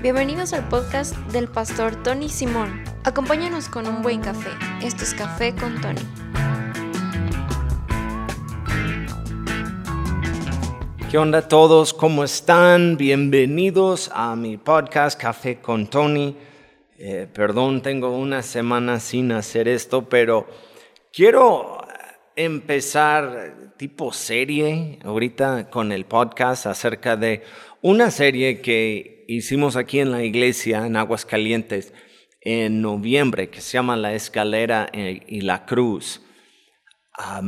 Bienvenidos al podcast del pastor Tony Simón. Acompáñanos con un buen café. Esto es Café con Tony. ¿Qué onda todos? ¿Cómo están? Bienvenidos a mi podcast Café con Tony. Eh, perdón, tengo una semana sin hacer esto, pero quiero empezar tipo serie ahorita con el podcast acerca de una serie que hicimos aquí en la iglesia en Aguascalientes en noviembre que se llama La Escalera y la Cruz.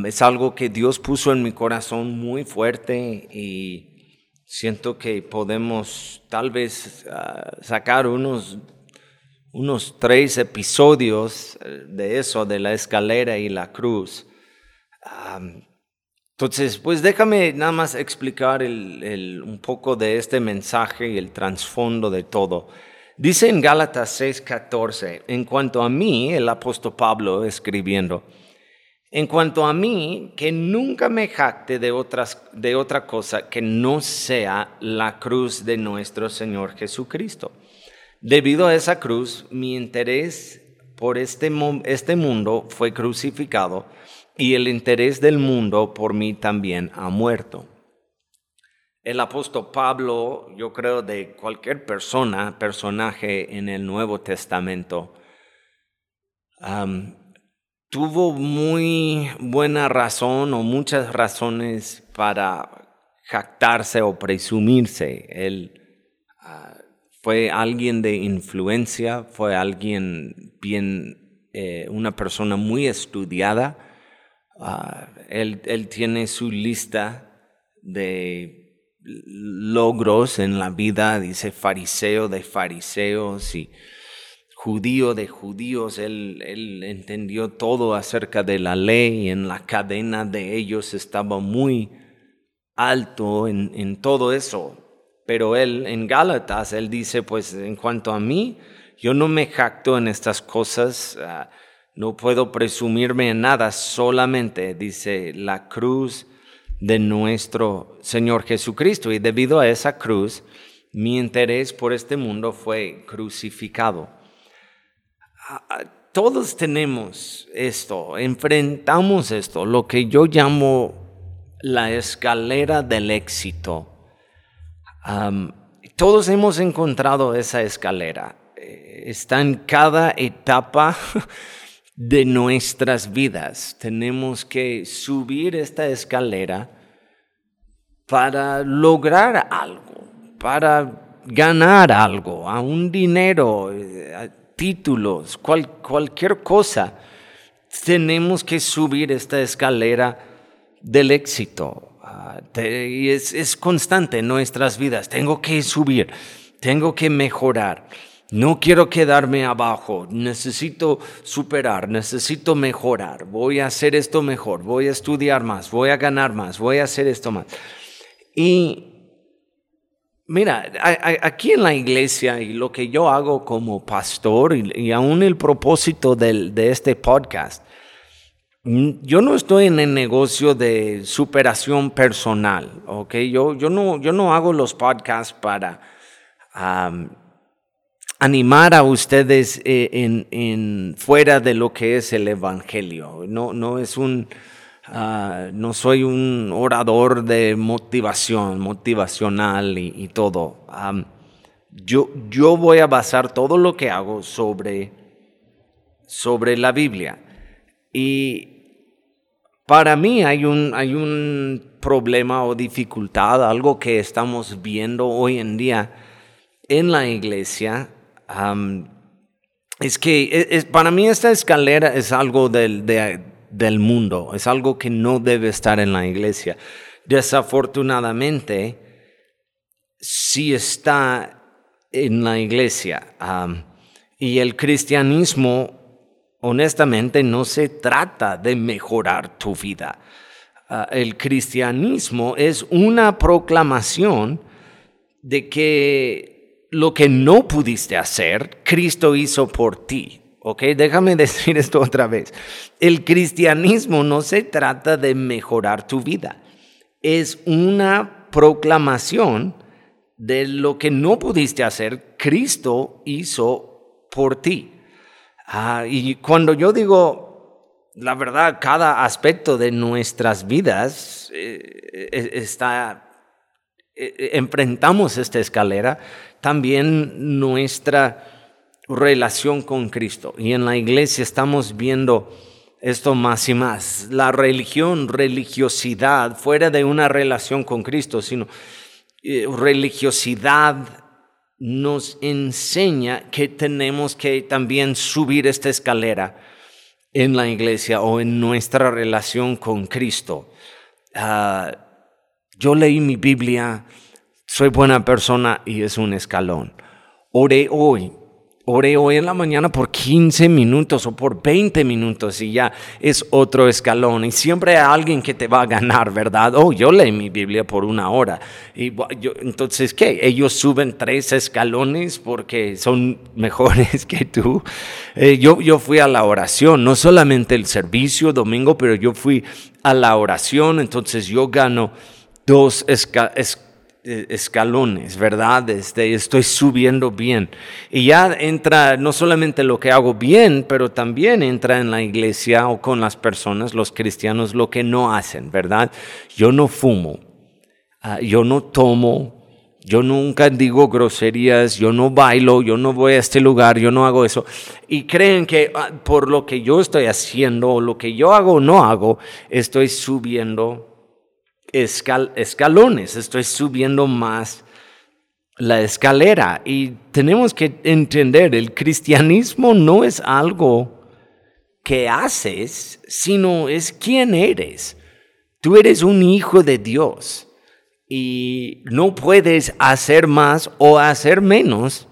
es algo que Dios puso en mi corazón muy fuerte y siento que podemos tal vez ah, sacar unos, unos tres episodios eh, de eso, de la escalera y la cruz. Entonces, pues déjame nada más explicar un poco de este mensaje y el trasfondo de todo. Dice en Gálatas 6:14, en cuanto a mí, el apóstol Pablo escribiendo, en cuanto a mí, que nunca me jacte de, otras, de otra cosa que no sea la cruz de nuestro Señor Jesucristo. Debido a esa cruz, mi interés por este, este mundo fue crucificado y el interés del mundo por mí también ha muerto. El apóstol Pablo, yo creo de cualquier persona, personaje en el Nuevo Testamento, tuvo muy buena razón o muchas razones para jactarse o presumirse. Él ah, fue alguien de influencia, fue alguien bien, eh, una persona muy estudiada Ah, él, tiene su lista de logros en la vida, dice fariseo de fariseos y judío de judíos. Él, entendió todo acerca de la ley y en la cadena de ellos estaba muy alto en, en todo eso. Pero él en Gálatas, él dice, pues en cuanto a mí, yo no me jacto en estas cosas. Ah, no puedo presumirme en nada, solamente, dice, la cruz de nuestro Señor Jesucristo. Y debido a esa cruz, mi interés por este mundo fue crucificado. Todos tenemos esto, enfrentamos esto, lo que yo llamo la escalera del éxito. todos hemos encontrado esa escalera. Eh, está en cada etapa de nuestras vidas. Tenemos que subir esta escalera para lograr algo, para ganar algo, a un dinero, eh, títulos, cualquier cosa. Tenemos que subir esta escalera del éxito. Ah, y es, es constante en nuestras vidas. Tengo que subir, tengo que mejorar. No quiero quedarme abajo, necesito superar, necesito mejorar, voy a hacer esto mejor, voy a estudiar más, voy a ganar más, voy a hacer esto más. Y mira, aquí en la iglesia y lo que yo hago como pastor y, aún el propósito de este podcast, mm, yo no estoy en el negocio de superación personal, ¿ok? Yo, yo, no, yo no hago los podcasts para animar a ustedes eh, en, fuera de lo que es el Evangelio. No, no es un, ah, no soy un orador de motivación, motivacional y, todo. yo, yo voy a basar todo lo que hago sobre, sobre la Biblia. Y para mí hay un, hay un problema o dificultad, algo que estamos viendo hoy en día en la iglesia es que e, para mí esta escalera es algo del, del mundo, es algo que no debe estar en la iglesia. Desafortunadamente, sí está en la iglesia. y el cristianismo, honestamente, no se trata de mejorar tu vida. Ah, el cristianismo es una proclamación de que lo que no pudiste hacer, Cristo hizo por ti. ¿Ok? Déjame decir esto otra vez. El cristianismo no se trata de mejorar tu vida. Es una proclamación de lo que no pudiste hacer, Cristo hizo por ti. Ah, y cuando yo digo, la verdad, cada aspecto de nuestras vidas eh, eh, está, enfrentamos esta escalera, también nuestra relación con Cristo. Y en la iglesia estamos viendo esto más y más. La religión, religiosidad, fuera de una relación con Cristo, sino eh, religiosidad nos enseña que tenemos que también subir esta escalera en la iglesia o en nuestra relación con Cristo. Ah, yo leí mi Biblia, soy buena persona y es un escalón. Oré hoy, Oré hoy en la mañana por 15 minutos o por 20 minutos y ya es otro escalón. Y siempre hay alguien que te va a ganar, ¿verdad? Oh, yo leí mi Biblia por una hora. Y entonces, ¿qué? Ellos suben tres escalones porque son mejores que tú. Eh, yo, yo fui a la oración, no solamente el servicio domingo, pero yo fui a la oración. Entonces yo gano dos escalones eh, escalones, ¿verdad? Este, estoy subiendo bien. Y ya entra no solamente lo que hago bien, pero también entra en la iglesia o con las personas, los cristianos, lo que no hacen, ¿verdad? Yo no fumo, ah, yo no tomo, yo nunca digo groserías, yo no bailo, yo no voy a este lugar, yo no hago eso. Y creen que ah, por lo que yo estoy haciendo o lo que yo hago o no hago, estoy subiendo escalones, estoy subiendo más la escalera y tenemos que entender, el cristianismo no es algo que haces, sino es quién eres. Tú eres un hijo de Dios y no puedes hacer más o hacer menos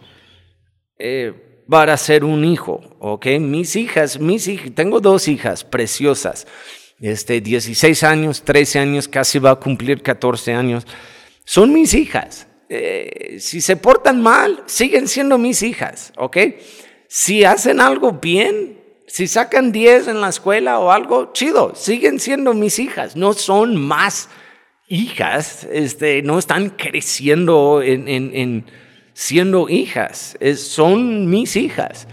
eh, para ser un hijo, ¿ok? Mis hijas, mis hijas, tengo dos hijas preciosas este, 16 años, 13 años, casi va a cumplir 14 años, son mis hijas. Eh, si se portan mal, siguen siendo mis hijas, ¿ok? Si hacen algo bien, si sacan 10 en la escuela o algo, chido, siguen siendo mis hijas, no son más hijas, este, no están creciendo en, siendo hijas, son mis hijas.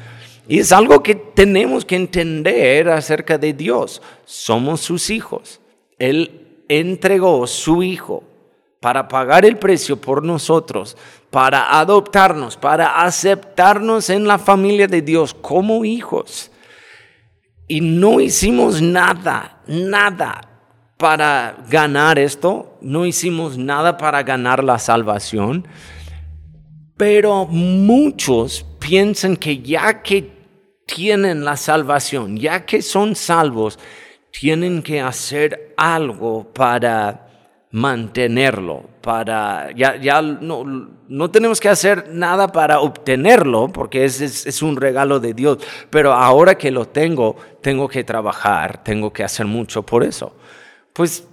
Y es algo que tenemos que entender acerca de Dios. Somos sus hijos. Él entregó su hijo para pagar el precio por nosotros, para adoptarnos, para aceptarnos en la familia de Dios como hijos. Y no hicimos nada, nada para ganar esto, no hicimos nada para ganar la salvación, pero muchos piensan que ya que tienen la salvación, ya que son salvos, tienen que hacer algo para mantenerlo, para, ya, ya no, no tenemos que hacer nada para obtenerlo, porque es, es, un regalo de Dios, pero ahora que lo tengo, tengo que trabajar, tengo que hacer mucho por eso. Pues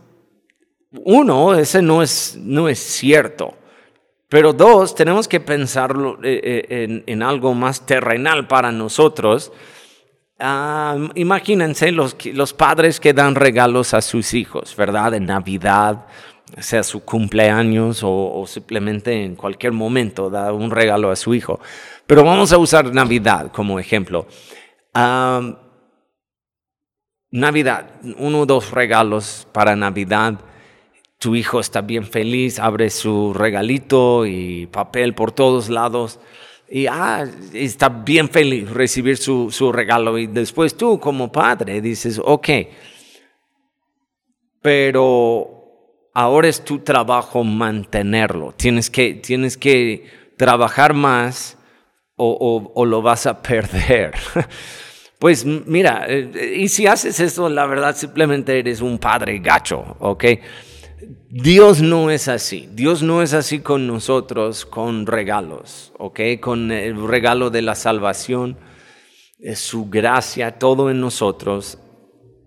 uno, ese no es, no es cierto. Pero dos, tenemos que pensarlo eh, eh, en, algo más terrenal para nosotros. Ah, imagínense los, los padres que dan regalos a sus hijos, ¿verdad? En Navidad, sea su cumpleaños o, simplemente en cualquier momento da un regalo a su hijo. Pero vamos a usar Navidad como ejemplo. Ah, Navidad, uno o dos regalos para Navidad tu hijo está bien feliz, abre su regalito y papel por todos lados y ah, está bien feliz recibir su, su regalo y después tú como padre dices, ok, pero ahora es tu trabajo mantenerlo, tienes que, tienes que trabajar más o, o, lo vas a perder. Pues mira, eh, y si haces eso, la verdad simplemente eres un padre gacho, ¿ok? Dios no es así. Dios no es así con nosotros con regalos, ¿ok? Con el regalo de la salvación, es su gracia, todo en nosotros.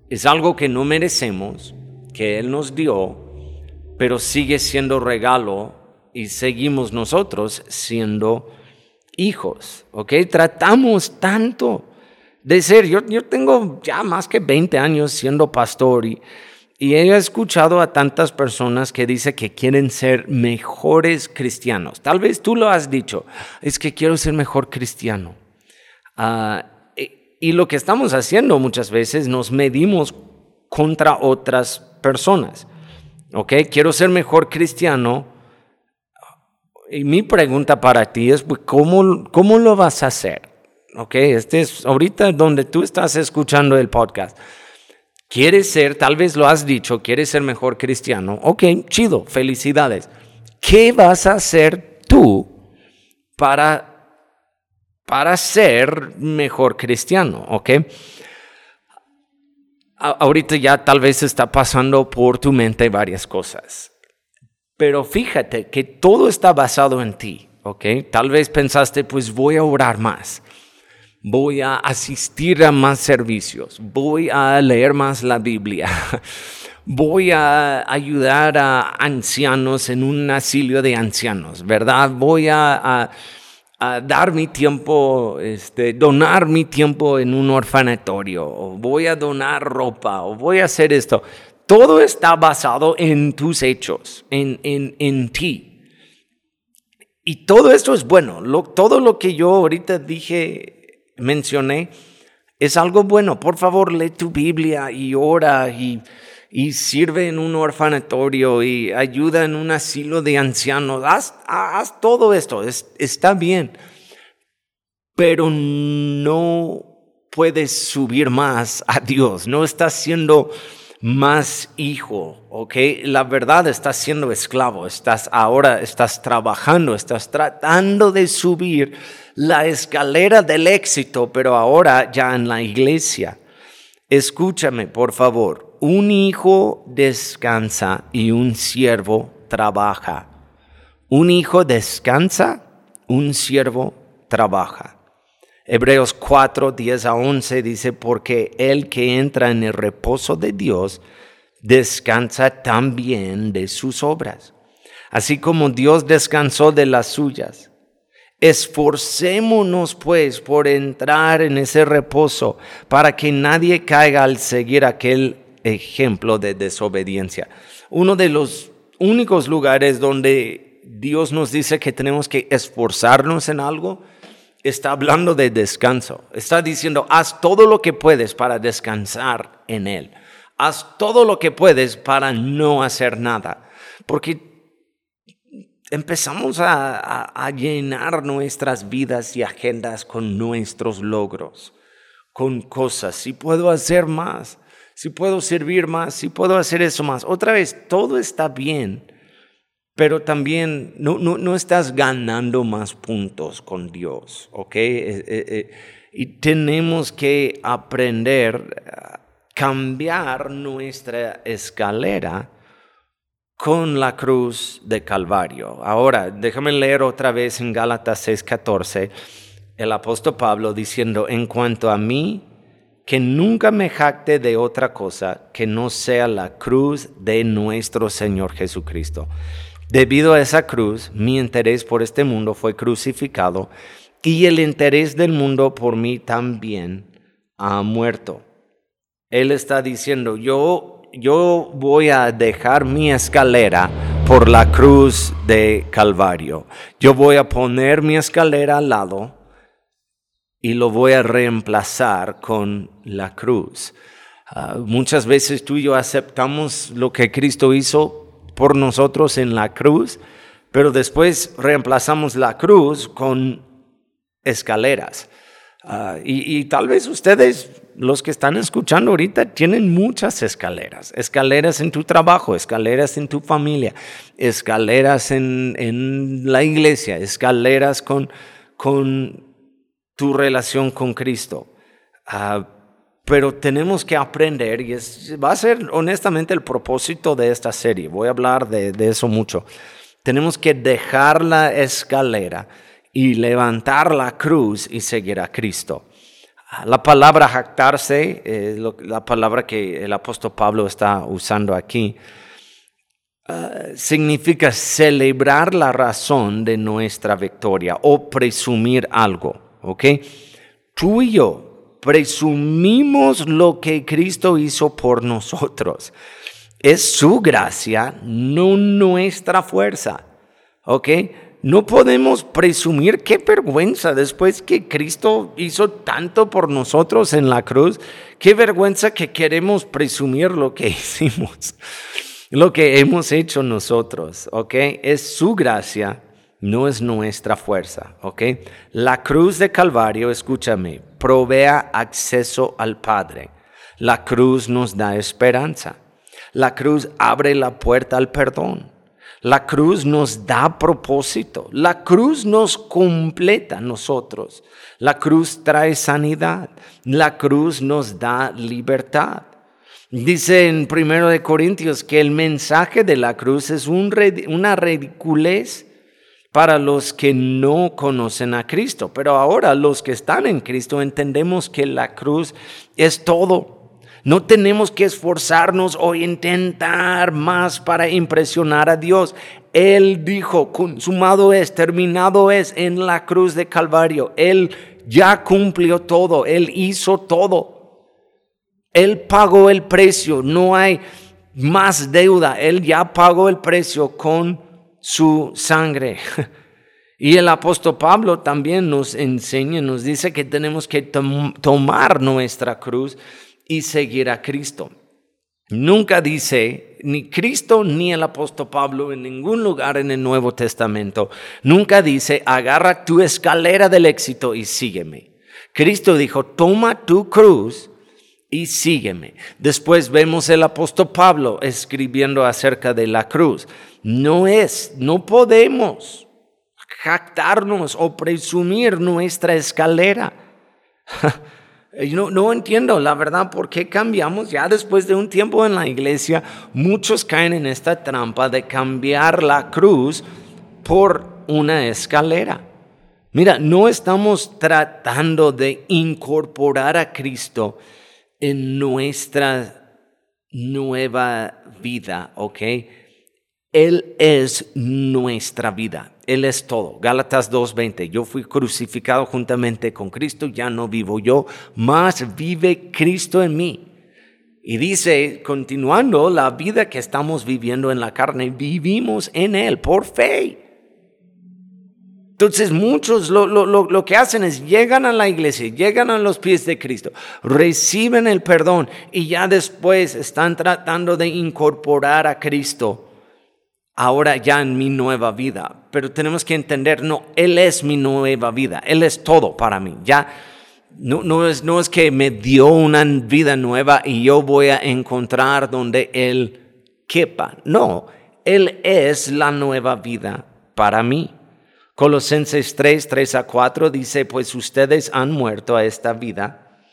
Es algo que no merecemos, que Él nos dio, pero sigue siendo regalo y seguimos nosotros siendo hijos, ¿ok? Tratamos tanto de ser, yo, yo tengo ya más que 20 años siendo pastor y Y he escuchado a tantas personas que dicen que quieren ser mejores cristianos. Tal vez tú lo has dicho, es que quiero ser mejor cristiano. Ah, y lo que estamos haciendo muchas veces nos medimos contra otras personas. ¿Ok? Quiero ser mejor cristiano. Y mi pregunta para ti es, pues, ¿cómo, cómo lo vas a hacer? ¿Ok? Este es ahorita donde tú estás escuchando el podcast. ¿Quieres ser, tal vez lo has dicho, quieres ser mejor cristiano? Ok, chido, felicidades. ¿Qué vas a hacer tú para, para ser mejor cristiano? ¿Ok? ahorita ya tal vez está pasando por tu mente varias cosas. Pero fíjate que todo está basado en ti, ¿ok? Tal vez pensaste, pues voy a orar más, voy a asistir a más servicios, voy a leer más la Biblia, voy a ayudar a ancianos en un asilo de ancianos, ¿verdad? Voy a dar mi tiempo, este, donar mi tiempo en un orfanatorio, voy a donar ropa, voy a hacer esto. Todo está basado en tus hechos, en, en, en ti. Y todo esto es bueno. todo lo que yo ahorita dije, mencioné, es algo bueno. Por favor, lee tu Biblia y ora y y sirve en un orfanatorio y ayuda en un asilo de ancianos. Haz, haz todo esto, está bien, pero no puedes subir más a Dios, no estás siendo más hijo, ¿ok? La verdad estás siendo esclavo, estás ahora, estás trabajando, estás tratando de subir la escalera del éxito, pero ahora ya en la iglesia. Escúchame, por favor, un hijo descansa y un siervo trabaja. Un hijo descansa, un siervo trabaja. Hebreos 4, 10 a 11 dice, porque el que entra en el reposo de Dios descansa también de sus obras, así como Dios descansó de las suyas. Esforcémonos pues por entrar en ese reposo para que nadie caiga al seguir aquel ejemplo de desobediencia. Uno de los únicos lugares donde Dios nos dice que tenemos que esforzarnos en algo, está hablando de descanso. Está diciendo, haz todo lo que puedes para descansar en Él. Haz todo lo que puedes para no hacer nada. Porque empezamos a, a llenar nuestras vidas y agendas con nuestros logros, con cosas. Si puedo hacer más, si puedo servir más, si puedo hacer eso más. Otra vez, todo está bien, pero también no, no, estás ganando más puntos con Dios, ¿ok? Eh, eh, eh, y tenemos que aprender a cambiar nuestra escalera con la cruz de Calvario. Ahora, déjame leer otra vez en Gálatas 6:14 el apóstol Pablo diciendo, en cuanto a mí, que nunca me jacte de otra cosa que no sea la cruz de nuestro Señor Jesucristo. Debido a esa cruz, mi interés por este mundo fue crucificado y el interés del mundo por mí también ha muerto. Él está diciendo, yo, yo voy a dejar mi escalera por la cruz de Calvario. Yo voy a poner mi escalera al lado y lo voy a reemplazar con la cruz. Ah, muchas veces tú y yo aceptamos lo que Cristo hizo por nosotros en la cruz, pero después reemplazamos la cruz con escaleras. Ah, y, tal vez ustedes, los que están escuchando ahorita, tienen muchas escaleras. Escaleras en tu trabajo, escaleras en tu familia, escaleras en, en la iglesia, escaleras con, con tu relación con Cristo. Ah, pero tenemos que aprender, y es, va a ser honestamente el propósito de esta serie, voy a hablar de, eso mucho. Tenemos que dejar la escalera y levantar la cruz y seguir a Cristo. La palabra jactarse, es la palabra que el apóstol Pablo está usando aquí, ah, significa celebrar la razón de nuestra victoria o presumir algo. ¿ok? Tú y yo presumimos lo que Cristo hizo por nosotros. Es su gracia, no nuestra fuerza. ¿Ok? No podemos presumir qué vergüenza después que Cristo hizo tanto por nosotros en la cruz. Qué vergüenza que queremos presumir lo que hicimos, lo que hemos hecho nosotros, ¿ok? Es su gracia, no es nuestra fuerza, ¿ok? La cruz de Calvario, escúchame, provea acceso al Padre. La cruz nos da esperanza. La cruz abre la puerta al perdón. La cruz nos da propósito. La cruz nos completa a nosotros. La cruz trae sanidad. La cruz nos da libertad. Dice en 1 de Corintios que el mensaje de la cruz es una ridiculez para los que no conocen a Cristo. Pero ahora los que están en Cristo entendemos que la cruz es todo. No tenemos que esforzarnos o intentar más para impresionar a Dios. Él dijo, consumado es, terminado es en la cruz de Calvario. Él ya cumplió todo, Él hizo todo. Él pagó el precio, no hay más deuda. Él ya pagó el precio con su sangre. Y el apóstol Pablo también nos enseña, nos dice que tenemos que tomar nuestra cruz y seguir a Cristo. Nunca dice, ni Cristo ni el apóstol Pablo en ningún lugar en el Nuevo Testamento, nunca dice, agarra tu escalera del éxito y sígueme. Cristo dijo, toma tu cruz y sígueme. Después vemos el apóstol Pablo escribiendo acerca de la cruz. No es, no podemos jactarnos o presumir nuestra escalera. No, no entiendo, la verdad, por qué cambiamos. Ya después de un tiempo en la iglesia, muchos caen en esta trampa de cambiar la cruz por una escalera. Mira, no estamos tratando de incorporar a Cristo en nuestra nueva vida, ¿ok? Él es nuestra vida. Él es todo. Gálatas 2:20. Yo fui crucificado juntamente con Cristo, ya no vivo yo, más vive Cristo en mí. Y dice, continuando, la vida que estamos viviendo en la carne, vivimos en Él por fe. Entonces muchos lo, lo, lo, que hacen es llegan a la iglesia, llegan a los pies de Cristo, reciben el perdón y ya después están tratando de incorporar a Cristo ahora ya en mi nueva vida. Pero tenemos que entender, no, Él es mi nueva vida, Él es todo para mí. Ya no, no, es, no es que me dio una vida nueva y yo voy a encontrar donde Él quepa. No, Él es la nueva vida para mí. Colosenses 3, 3 a 4 dice, pues ustedes han muerto a esta vida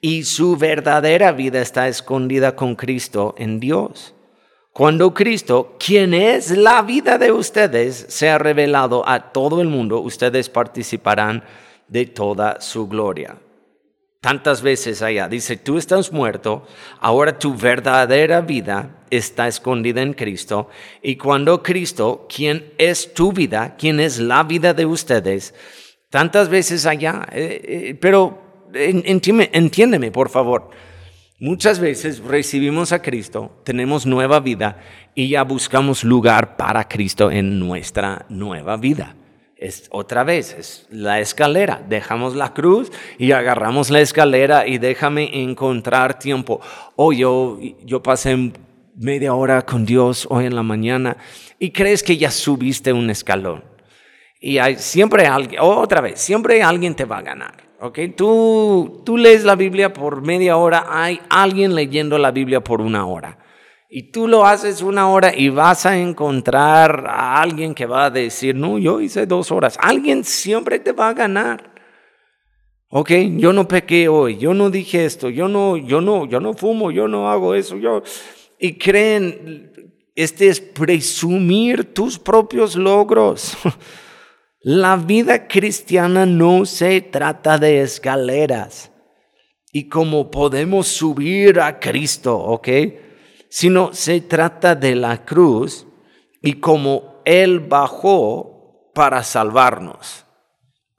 y su verdadera vida está escondida con Cristo en Dios. Cuando Cristo, quien es la vida de ustedes, sea revelado a todo el mundo, ustedes participarán de toda su gloria. Tantas veces allá dice, tú estás muerto, ahora tu verdadera vida está escondida en Cristo. Y cuando Cristo, quien es tu vida, quien es la vida de ustedes, tantas veces allá, eh, eh, pero entiéndeme por favor, Muchas veces recibimos a Cristo, tenemos nueva vida y ya buscamos lugar para Cristo en nuestra nueva vida. Es otra vez, es la escalera. Dejamos la cruz y agarramos la escalera y déjame encontrar tiempo. Oh, yo, yo pasé media hora con Dios hoy en la mañana y crees que ya subiste un escalón. Y hay, siempre alguien, otra vez, siempre alguien te va a ganar. ¿ok? Tú, tú lees la Biblia por media hora, hay alguien leyendo la Biblia por una hora. Y tú lo haces una hora y vas a encontrar a alguien que va a decir, no, yo hice dos horas. Alguien siempre te va a ganar. Ok, yo no pequé hoy, yo no dije esto, yo no, yo no, yo no fumo, yo no hago eso, yo. Y creen, este es presumir tus propios logros. La vida cristiana no se trata de escaleras y cómo podemos subir a Cristo, ¿ok? Sino se trata de la cruz y cómo Él bajó para salvarnos.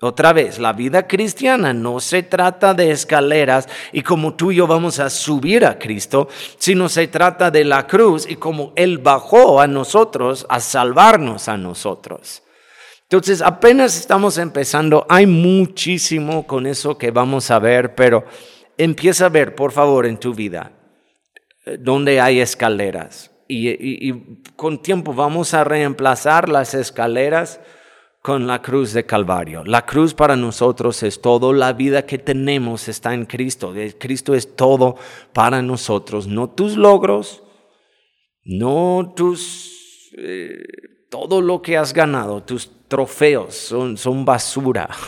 Otra vez, la vida cristiana no se trata de escaleras y como tú y yo vamos a subir a Cristo, sino se trata de la cruz y como Él bajó a nosotros a salvarnos a nosotros. Entonces, apenas estamos empezando, hay muchísimo con eso que vamos a ver, pero empieza a ver, por favor, en tu vida, donde hay escaleras. Y, con tiempo vamos a reemplazar las escaleras con la cruz de Calvario. La cruz para nosotros es todo, la vida que tenemos está en Cristo. Cristo es todo para nosotros, no tus logros, no tus... Eh, todo lo que has ganado, tus trofeos son, son basura.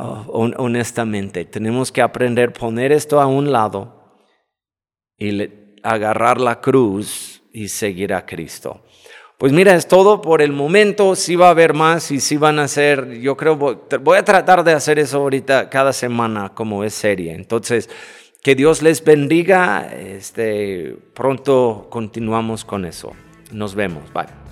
Oh, honestamente, tenemos que aprender a poner esto a un lado y agarrar la cruz y seguir a Cristo. Pues mira, es todo por el momento. Sí va a haber más y sí van a ser, yo creo, voy a tratar de hacer eso ahorita cada semana como es serie. Entonces, que Dios les bendiga. Este, pronto continuamos con eso. Nos vemos. Bye.